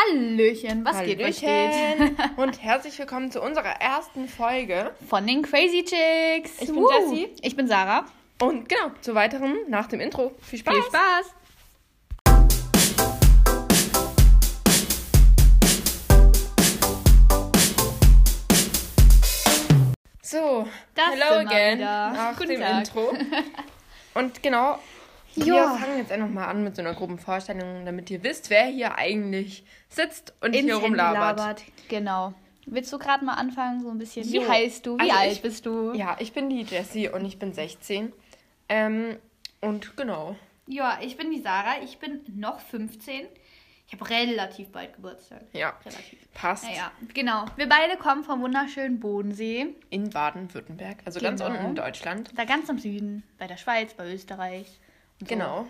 Hallöchen, was geht, was Hallöchen. geht? Und herzlich willkommen zu unserer ersten Folge. Von den Crazy Chicks. Ich bin Woo. Jessie. Ich bin Sarah. Und genau, zu weiterem nach dem Intro. Viel Spaß. Viel Spaß. So, Das hello again wieder. nach Guten dem Tag. Intro. Und genau, wir Ja. fangen jetzt einfach mal an mit so einer groben Vorstellung, damit ihr wisst, wer hier eigentlich sitzt und Ins hier rumlabert. labert. Genau. Willst du gerade mal anfangen, so ein bisschen? Wie Jo. heißt du? Wie Also alt ich- bist du? Ja, ich bin die Jessie und ich bin 16. Ähm, und genau. Ja, ich bin die Sarah. Ich bin noch 15. Ich habe relativ bald Geburtstag. Ja, Relativ. passt. Naja, genau. Wir beide kommen vom wunderschönen Bodensee. In Baden-Württemberg, also ganz Genau. unten in Deutschland. Da ganz am Süden. Bei der Schweiz, bei Österreich. So. Genau.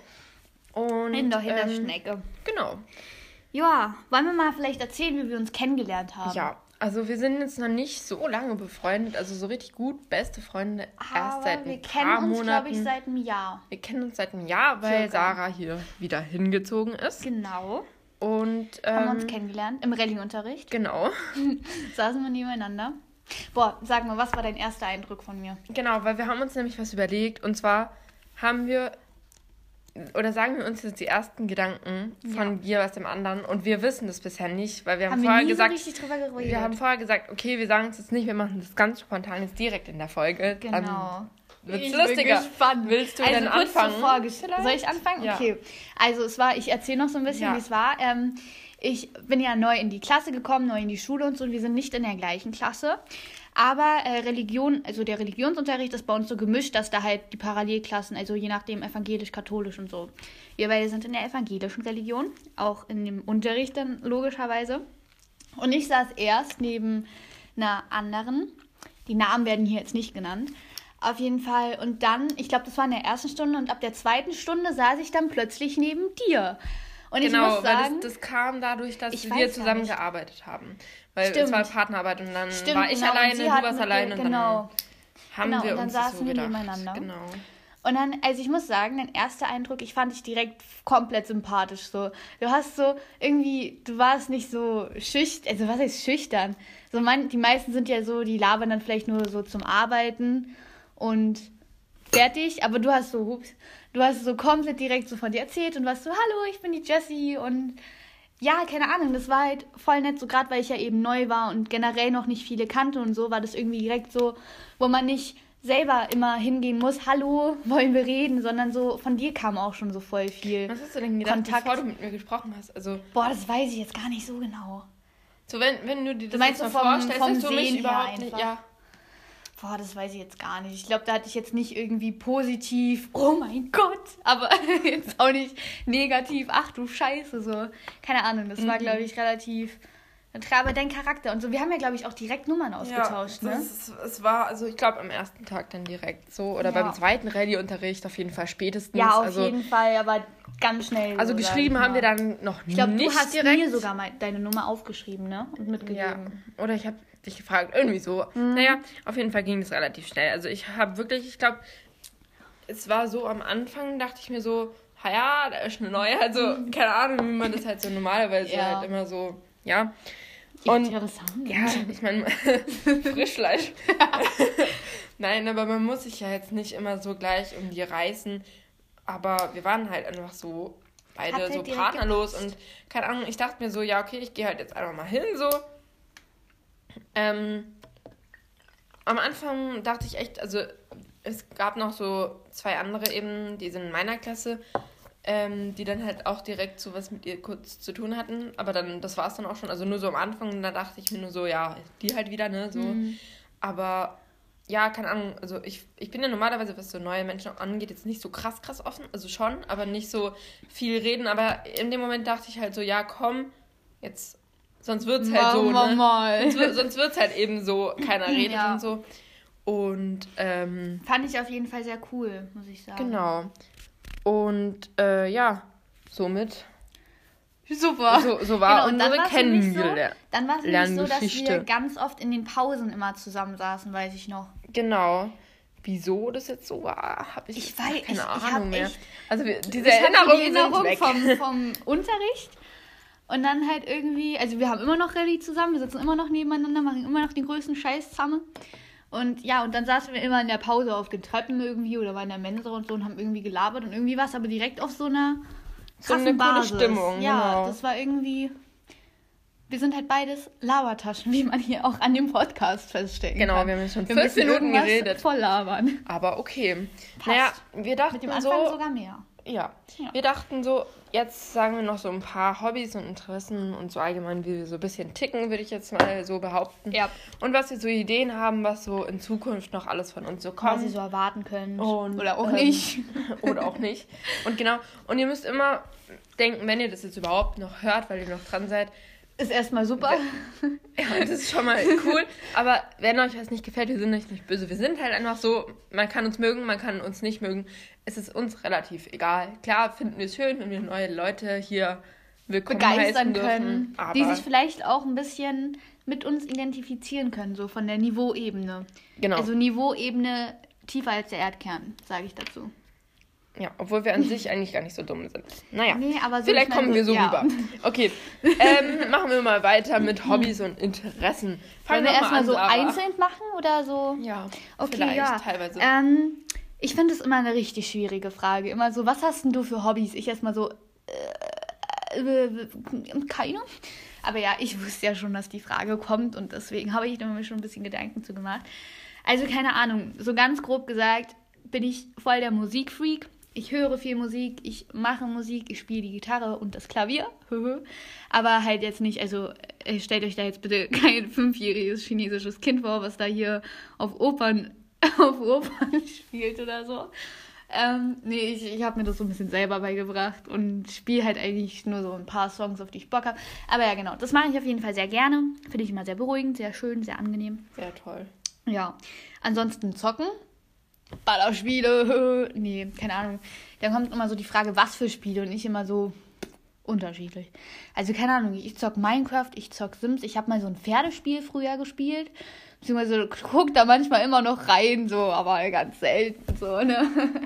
Und In der, in der ähm, Schnecke. Genau. Ja, wollen wir mal vielleicht erzählen, wie wir uns kennengelernt haben? Ja, also wir sind jetzt noch nicht so lange befreundet, also so richtig gut, beste Freunde erst Aber seit ein wir paar kennen uns, glaube ich, seit einem Jahr. wir kennen uns seit einem Jahr, weil Circa. Sarah hier wieder hingezogen ist. Genau. Und Haben wir ähm, uns kennengelernt im Rallye-Unterricht. genau, Saßen wir nebeneinander. Boah, sag mal, was war dein erster Eindruck von mir? genau, weil wir haben uns nämlich was überlegt und zwar haben wir oder sagen wir uns jetzt die ersten Gedanken von dir aus dem anderen und wir wissen das bisher nicht, weil wir haben, Haben wir vorher nie gesagt, so richtig drüber geredet. wir haben vorher gesagt, okay, wir sagen es jetzt nicht, wir machen das ganz spontan jetzt direkt in der Folge. Dann Genau. wird's Ich lustiger. Bin gespannt. Willst du also denn anfangen? Soll ich anfangen? Ja. Okay. Also es war, ich erzähle noch so ein bisschen, Ja. wie es war. Ähm, ich bin ja neu in die Klasse gekommen, neu in die Schule und so. Und wir sind nicht in der gleichen Klasse. Aber äh, Religion, also der Religionsunterricht ist bei uns so gemischt, dass da halt die Parallelklassen, also je nachdem evangelisch, katholisch und so. Wir beide sind in der evangelischen Religion, auch in dem Unterricht dann logischerweise. Und ich saß erst neben einer anderen. Die Namen werden hier jetzt nicht genannt. Auf jeden Fall. Und dann, ich glaube, das war in der ersten Stunde und ab der zweiten Stunde saß ich dann plötzlich neben dir. Und ich Genau, muss sagen, weil das, das kam dadurch, dass Ich wir zusammen gearbeitet haben. Weil Stimmt. es war Partnerarbeit und dann Stimmt, war ich genau, alleine, du warst alleine und genau. dann haben Genau, wir und dann uns das so saßen wir gedacht. nebeneinander. Genau. Und dann, also ich muss sagen, dein erster Eindruck, ich fand dich direkt komplett sympathisch. So, du hast so irgendwie, du warst nicht so schüchtern, also was heißt schüchtern? So man, die meisten sind ja so, die labern dann vielleicht nur so zum Arbeiten und fertig. Aber du hast so, hups, du hast so komplett direkt so von dir erzählt und warst so, hallo, ich bin die Jessie und ja, keine Ahnung, das war halt voll nett, so gerade weil ich ja eben neu war und generell noch nicht viele kannte und so, war das irgendwie direkt so, wo man nicht selber immer hingehen muss, hallo, wollen wir reden, sondern so von dir kam auch schon so voll viel. Was hast du denn gedacht, Kontakt. bevor du mit mir gesprochen hast? Also, Boah, das weiß ich jetzt gar nicht so genau. so wenn, wenn du dir das meinst jetzt so mal vom- vorstellst, vom du mich überhaupt nicht... Ja, Boah, das weiß ich jetzt gar nicht. Ich glaube, da hatte ich jetzt nicht irgendwie positiv, oh mein Gott, aber jetzt auch nicht negativ, ach du Scheiße, so. Keine Ahnung, das Mhm. war, glaube ich, relativ. Aber dein Charakter und so, wir haben ja, glaube ich, auch direkt Nummern ausgetauscht, ja ne? es war, also ich glaube am ersten Tag dann direkt so. Oder Ja. beim zweiten Rallye-Unterricht auf jeden Fall spätestens. Ja, auf also, jeden Fall, aber ganz schnell. Also geschrieben ich haben wir dann noch Ich glaube, nicht du hast direkt. mir sogar mal deine Nummer aufgeschrieben, ne? Und Ja, mitgegeben. oder ich habe dich gefragt, irgendwie so. Mhm. Naja, auf jeden Fall ging es relativ schnell. Also ich habe wirklich, ich glaube, es war so am Anfang, dachte ich mir so, ja, da ist eine neue. Also keine Ahnung, wie man das halt so normalerweise Mhm. Ja. halt immer so, ja. Und Interessant. ja, ich meine, Frischfleisch. Nein, aber man muss sich ja jetzt nicht immer so gleich um die reißen. Aber wir waren halt einfach so Hat beide halt so partnerlos und keine Ahnung, ich dachte mir so, ja, okay, ich gehe halt jetzt einfach mal hin so. Ähm, am Anfang dachte ich echt, also es gab noch so zwei andere eben, die sind in meiner Klasse, ähm, die dann halt auch direkt so was mit ihr kurz zu tun hatten. Aber dann, das war es dann auch schon. Also nur so am Anfang, da dachte ich mir nur so, ja, die halt wieder, ne? So. Mhm. Aber ja, keine Ahnung, also ich, ich bin ja normalerweise, was so neue Menschen angeht, jetzt nicht so krass, krass offen. Also schon, aber nicht so viel reden. Aber in dem Moment dachte ich halt so, ja, komm, jetzt, sonst wird's halt so, ne? mal. Sonst, wird- sonst wird's halt eben so, keiner redet Ja. und so. Und, ähm, Fand ich auf jeden Fall sehr cool, muss ich sagen. genau. Und, äh, ja, somit, Super. so, so war Genau, unsere nämlich so- Kennengelernt. Dann war es nämlich so, dass wir ganz oft in den Pausen immer zusammensaßen, weiß ich noch. Genau. Wieso das jetzt so war, habe ich, Ich weiß- keine ich- ich Ahnung hab mehr. echt- Also wir, diese Ich hatte Erinnerungen die Erinnerung vom, vom Unterricht. Und dann halt irgendwie, also wir haben immer noch Rallye zusammen, wir sitzen immer noch nebeneinander, machen immer noch den größten Scheiß zusammen. Und ja, und dann saßen wir immer in der Pause auf den Treppen irgendwie oder waren in der Mensa und so und haben irgendwie gelabert und irgendwie war es aber direkt auf so einer So eine krassen Basis. Stimmung, Ja, genau. das war irgendwie. Wir sind halt beides Labertaschen, wie man hier auch an dem Podcast feststellen Genau, kann. wir haben schon wir fünf Minuten geredet. Voll labern. Aber okay. Passt. Naja, wir dachten Mit dem Anfang so. sogar mehr. Ja. Ja. Wir dachten so, jetzt sagen wir noch so ein paar Hobbys und Interessen und so allgemein, wie wir so ein bisschen ticken, würde ich jetzt mal so behaupten. Ja. Und was wir so Ideen haben, was so in Zukunft noch alles von uns so Was kommt. ihr so erwarten könnt. Und, Oder auch ähm, nicht. Oder auch nicht. Und genau, und ihr müsst immer denken, wenn ihr das jetzt überhaupt noch hört, weil ihr noch dran seid, Ist erstmal super. ja, das ist schon mal cool. Aber wenn euch was nicht gefällt, wir sind euch nicht böse. Wir sind halt einfach so, man kann uns mögen, man kann uns nicht mögen. Es ist uns relativ egal. Klar finden wir es schön, wenn wir neue Leute hier willkommen begeistern heißen dürfen, können, aber die sich vielleicht auch ein bisschen mit uns identifizieren können, so von der Niveauebene. genau. Also Niveauebene tiefer als der Erdkern, sage ich dazu. Ja, obwohl wir an sich eigentlich gar nicht so dumm sind. Naja. Nee, aber so Vielleicht kommen wir so ja. rüber. Okay, ähm, machen wir mal weiter mit Hobbys und Interessen. Wollen wir erstmal so Sarah. einzeln machen oder so? Ja, Okay, vielleicht, ja. teilweise. Ähm, ich finde es immer eine richtig schwierige Frage. Immer so, was hast denn du für Hobbys? Ich erstmal so, äh, äh, keine. Aber ja, ich wusste ja schon, dass die Frage kommt und deswegen habe ich mir schon ein bisschen Gedanken zu gemacht. Also keine Ahnung, so ganz grob gesagt bin ich voll der Musikfreak. Ich höre viel Musik, ich mache Musik, ich spiele die Gitarre und das Klavier. Aber halt jetzt nicht, also äh, stellt euch da jetzt bitte kein fünfjähriges chinesisches Kind vor, was da hier auf Opern, auf Opern spielt oder so. Ähm, nee, ich, ich habe mir das so ein bisschen selber beigebracht und spiele halt eigentlich nur so ein paar Songs, auf die ich Bock habe. Aber ja, genau, das mache ich auf jeden Fall sehr gerne. Finde ich immer sehr beruhigend, sehr schön, sehr angenehm. Sehr toll. Ja, ansonsten zocken. Ballerspiele, nee, keine Ahnung. Da kommt immer so die Frage, was für Spiele und ich immer so unterschiedlich. Also keine Ahnung, ich zock Minecraft, ich zock Sims, ich habe mal so ein Pferdespiel früher gespielt. Beziehungsweise guck da manchmal immer noch rein, so, aber ganz selten so, ne?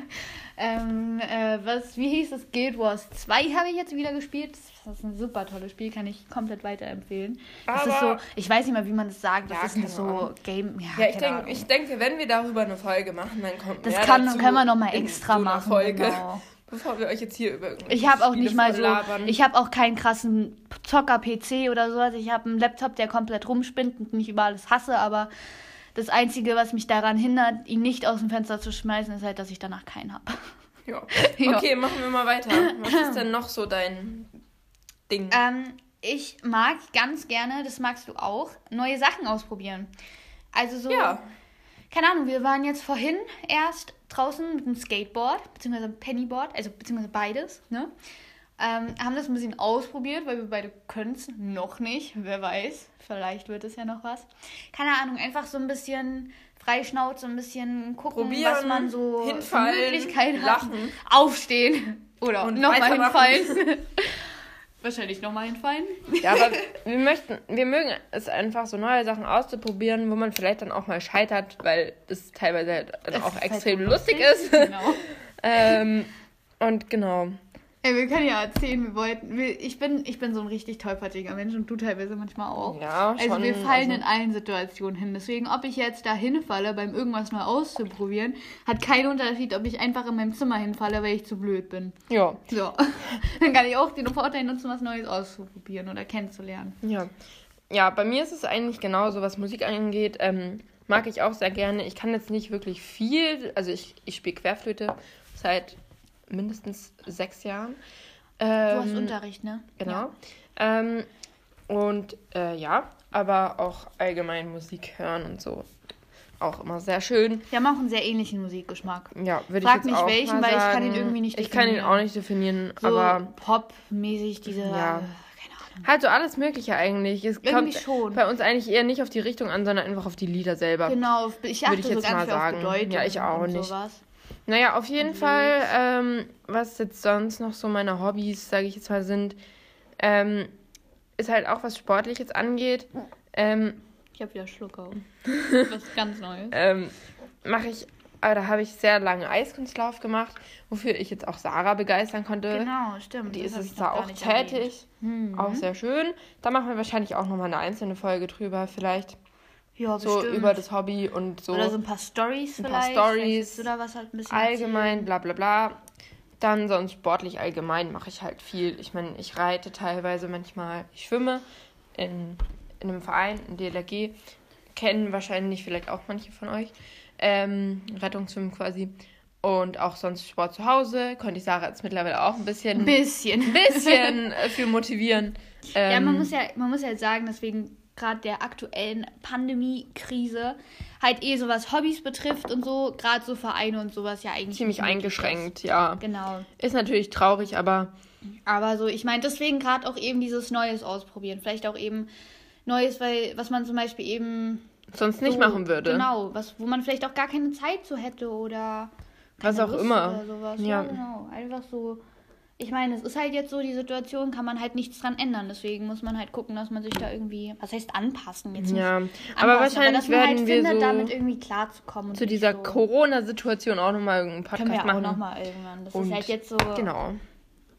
ähm, äh, was, wie hieß es? Guild Wars 2 habe ich jetzt wieder gespielt. Das ist ein super tolles Spiel, kann ich komplett weiterempfehlen. Das ist so, Aber- ich weiß nicht mal, wie man das sagt. Das Ja, ist ein so Ahnung. Game. Ja, Ja, ich, denk, ich denke, wenn wir darüber eine Folge machen, dann kommt Das mehr kann, dazu können wir noch mal in extra so machen. Folge, Genau. bevor wir euch jetzt hier über Ich habe auch Spiele nicht mal so, volllabern. ich habe auch keinen krassen Zocker-PC oder so. Also ich habe einen Laptop, der komplett rumspinnt und nicht über alles hasse, aber das Einzige, was mich daran hindert, ihn nicht aus dem Fenster zu schmeißen, ist halt, dass ich danach keinen habe. ja. Okay, machen wir mal weiter. Was ist denn noch so dein Ding? Ähm, ich mag ganz gerne, das magst du auch, neue Sachen ausprobieren. Also so, ja, keine Ahnung, wir waren jetzt vorhin erst draußen mit einem Skateboard, beziehungsweise Pennyboard, also beziehungsweise beides, ne? Ähm, haben das ein bisschen ausprobiert, weil wir beide können es noch nicht. Wer weiß, vielleicht wird es ja noch was. Keine Ahnung, einfach so ein bisschen freischnauze, ein bisschen gucken, Probieren, was man so für hinfallen, Möglichkeiten lachen. hat. Aufstehen oder nochmal hinfallen. Wahrscheinlich nochmal hinfallen. ja, aber wir möchten, wir mögen es einfach so neue Sachen auszuprobieren, wo man vielleicht dann auch mal scheitert, weil das teilweise halt dann Es auch halt extrem lustig lustig, ist. Genau. ähm, und genau. Ey, wir können ja erzählen, wir wollten. Wir, ich, bin, ich bin so ein richtig tollpatschiger Mensch und du teilweise manchmal auch. Ja, Also schon, wir fallen also- in allen Situationen hin. Deswegen, ob ich jetzt da hinfalle, beim irgendwas mal auszuprobieren, hat keinen Unterschied, ob ich einfach in meinem Zimmer hinfalle, weil ich zu blöd bin. Ja. So. Dann kann ich auch den Vorteil nutzen, was Neues auszuprobieren oder kennenzulernen. Ja. Ja, bei mir ist es eigentlich genauso, was Musik angeht. Ähm, mag ich auch sehr gerne. Ich kann jetzt nicht wirklich viel, also ich, ich spiele Querflöte seit mindestens sechs Jahren. Du hast Ähm, Unterricht, ne? Genau. Ähm, und äh, ja, aber auch allgemein Musik hören und so. Auch immer sehr schön. Wir haben auch einen sehr ähnlichen Musikgeschmack. Ja, würde Frag ich jetzt mich auch welchen, mal weil ich sagen. kann ihn irgendwie nicht Ich kann ihn definieren. auch nicht definieren, So aber Pop-mäßig, diese. Ja. Äh, keine Ahnung. halt so alles Mögliche eigentlich. Es Irgendwie kommt schon. bei uns eigentlich eher nicht auf die Richtung an, sondern einfach auf die Lieder selber. Genau, ich achte ich so jetzt mal sagen. Ja, ich auch und nicht. sowas. Naja, auf jeden Blöd. Fall, ähm, was jetzt sonst noch so meine Hobbys, sage ich jetzt mal, sind, ähm, ist halt auch was Sportliches angeht. Ähm, Ich habe wieder Schluck auf. Was ganz Neues. ähm, mache ich Aber da habe ich sehr lange Eiskunstlauf gemacht, wofür ich jetzt auch Sarah begeistern konnte. Genau, stimmt. Die ist ich da auch tätig. Mhm. Auch sehr schön. Da machen wir wahrscheinlich auch nochmal eine einzelne Folge drüber, vielleicht. Ja, So bestimmt. über das Hobby und so. Oder so ein paar Stories Ein vielleicht. paar Stories. da was halt ein bisschen allgemein, bla bla bla. Dann sonst sportlich allgemein mache ich halt viel. Ich meine, ich reite teilweise manchmal, ich schwimme in, in einem Verein, in DLRG. Kennen wahrscheinlich vielleicht auch manche von euch. Ähm, Rettungsschwimmen quasi. Und auch sonst Sport zu Hause. Konnte ich Sarah jetzt mittlerweile auch ein bisschen, Ein bisschen. ein bisschen für motivieren. Ähm, Ja, man muss ja, man muss ja sagen, deswegen gerade der aktuellen Pandemie-Krise halt eh so was Hobbys betrifft und so, gerade so Vereine und sowas ja eigentlich ziemlich eingeschränkt, ja. Ist. Genau. Ist natürlich traurig, aber Aber so, ich meine, deswegen gerade auch eben dieses Neues ausprobieren. Vielleicht auch eben Neues, weil, was man zum Beispiel eben sonst nicht so, machen würde. Genau, was, wo man vielleicht auch gar keine Zeit zu hätte oder Was auch Lust immer. Oder sowas. Ja. Ja. genau. Einfach so. Ich meine, es ist halt jetzt so, die Situation kann man halt nichts dran ändern. Deswegen muss man halt gucken, dass man sich da irgendwie, was heißt anpassen jetzt nicht Ja, anpassen, aber wahrscheinlich dass man werden halt wir findet, so damit irgendwie klarzukommen. zu dieser so. Corona-Situation auch nochmal Können Podcast wir ja auch machen. nochmal irgendwann. Das Und ist halt jetzt so, Genau.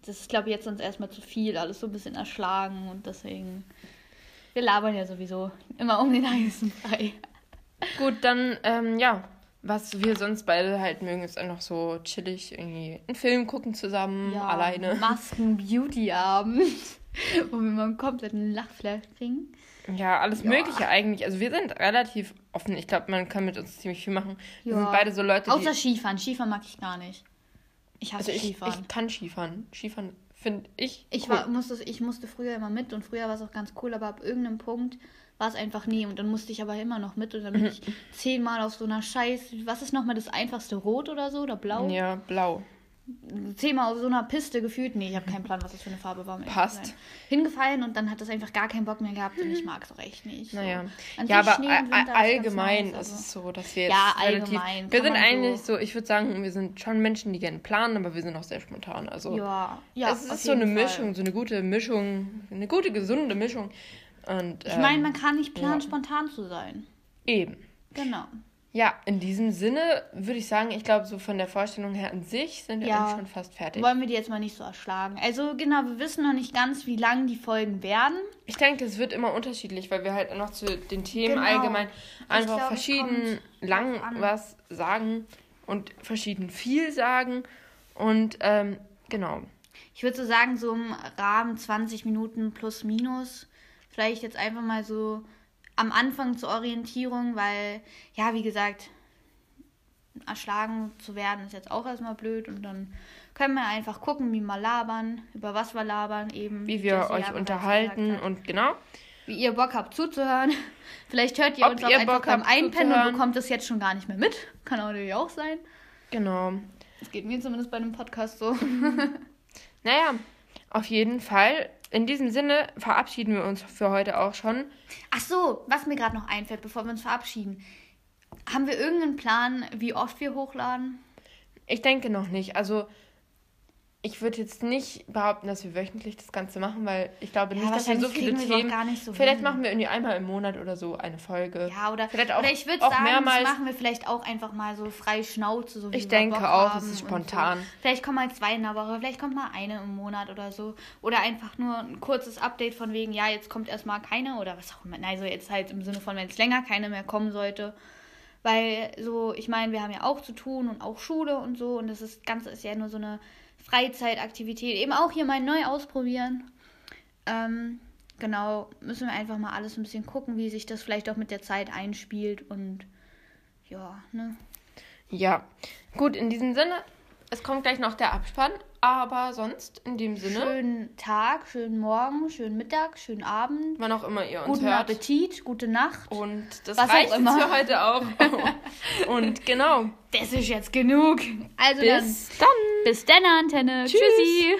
das ist glaube ich jetzt uns erstmal zu viel, alles so ein bisschen erschlagen und deswegen, wir labern ja sowieso immer um den heißen Brei. Gut, dann, ähm, ja, was wir sonst beide halt mögen, ist einfach so chillig irgendwie einen Film gucken zusammen, Ja, alleine. Masken-Beauty-Abend, wo wir mal einen kompletten Lachflash kriegen. Ja, alles Ja. Mögliche eigentlich. Also wir sind relativ offen. Ich glaube, man kann mit uns ziemlich viel machen. Wir Ja. sind beide so Leute, Außer. Skifahren. Skifahren mag ich gar nicht. Ich hasse Also ich, Skifahren. ich kann Skifahren. Skifahren finde ich Ich, cool. war, musste, ich musste früher immer mit und früher war es auch ganz cool, aber ab irgendeinem Punkt war es einfach nie und dann musste ich aber immer noch mit und dann bin ich zehnmal auf so einer Scheiß, was ist nochmal das einfachste, Rot oder so oder Blau? Ja, blau. Zehnmal auf so einer Piste gefühlt, nee, ich habe keinen Plan, was das für eine Farbe war. Passt. Hingefallen und dann hat das einfach gar keinen Bock mehr gehabt und ich mag es auch echt nicht. So. Naja. An Ja, aber allgemein nice, ist also. es so, dass wir jetzt Ja, relativ... allgemein Wir kann sind eigentlich so- so, ich würde sagen, wir sind schon Menschen, die gerne planen, aber wir sind auch sehr spontan. Also Ja, ja. es ist so eine Fall. Mischung, so eine gute Mischung, eine gute, gesunde Mischung. Und, Ich meine, ähm, man kann nicht planen, ja. spontan zu sein. Eben. Genau. Ja, in diesem Sinne würde ich sagen, ich glaube, so von der Vorstellung her an sich sind wir Ja. eigentlich schon fast fertig. Wollen wir die jetzt mal nicht so erschlagen. Also genau, wir wissen noch nicht ganz, wie lang die Folgen werden. Ich denke, es wird immer unterschiedlich, weil wir halt noch zu den Themen Genau. allgemein einfach glaube, es verschieden lang was sagen und verschieden viel sagen. Und ähm, genau. Ich würde so sagen, so im Rahmen 20 Minuten plus minus. Vielleicht jetzt einfach mal so am Anfang zur Orientierung, weil, ja, wie gesagt, erschlagen zu werden ist jetzt auch erstmal blöd und dann können wir einfach gucken, wie wir labern, über was wir labern eben. Wie wir euch bereits unterhalten und genau. wie ihr Bock habt zuzuhören. Vielleicht hört ihr Ob uns auch ihr einfach Bock beim Einpennen und bekommt es jetzt schon gar nicht mehr mit. Kann auch natürlich auch sein. Genau. Das geht mir zumindest bei einem Podcast so. Naja, auf jeden Fall. In diesem Sinne verabschieden wir uns für heute auch schon. Ach so, was mir gerade noch einfällt, bevor wir uns verabschieden. Haben wir irgendeinen Plan, wie oft wir hochladen? Ich denke noch nicht. Also, ich würde jetzt nicht behaupten, dass wir wöchentlich das Ganze machen, weil ich glaube Ja, nicht, dass wir so viele Themen. gar nicht so vielleicht hin. machen wir irgendwie einmal im Monat oder so eine Folge. Ja, oder, Vielleicht auch- oder ich würde sagen, mehrmals. das machen wir vielleicht auch einfach mal so frei Schnauze. So wie Ich denke Bock auch, es ist spontan. So. Vielleicht kommen mal zwei in der Woche, vielleicht kommt mal eine im Monat oder so. Oder einfach nur ein kurzes Update von wegen, ja, jetzt kommt erstmal keine oder was auch immer. Also jetzt halt im Sinne von, wenn es länger keine mehr kommen sollte. Weil so, ich meine, wir haben ja auch zu tun und auch Schule und so. Und das ist, Ganze ist ja nur so eine Freizeitaktivität. Eben auch hier mal neu ausprobieren. Ähm, genau, müssen wir einfach mal alles ein bisschen gucken, wie sich das vielleicht auch mit der Zeit einspielt und ja, ne? Ja. Gut, in diesem Sinne, es kommt gleich noch der Abspann, aber sonst in dem Sinne, Schönen Tag, schönen Morgen, schönen Mittag, schönen Abend, wann auch immer ihr uns guten hört. Appetit, gute Nacht. Und das Was auch reicht jetzt immer. für heute auch. Und genau. Das ist jetzt genug. Also Bis dann, dann. Bis dann, Antenne. Tschüss. Tschüssi.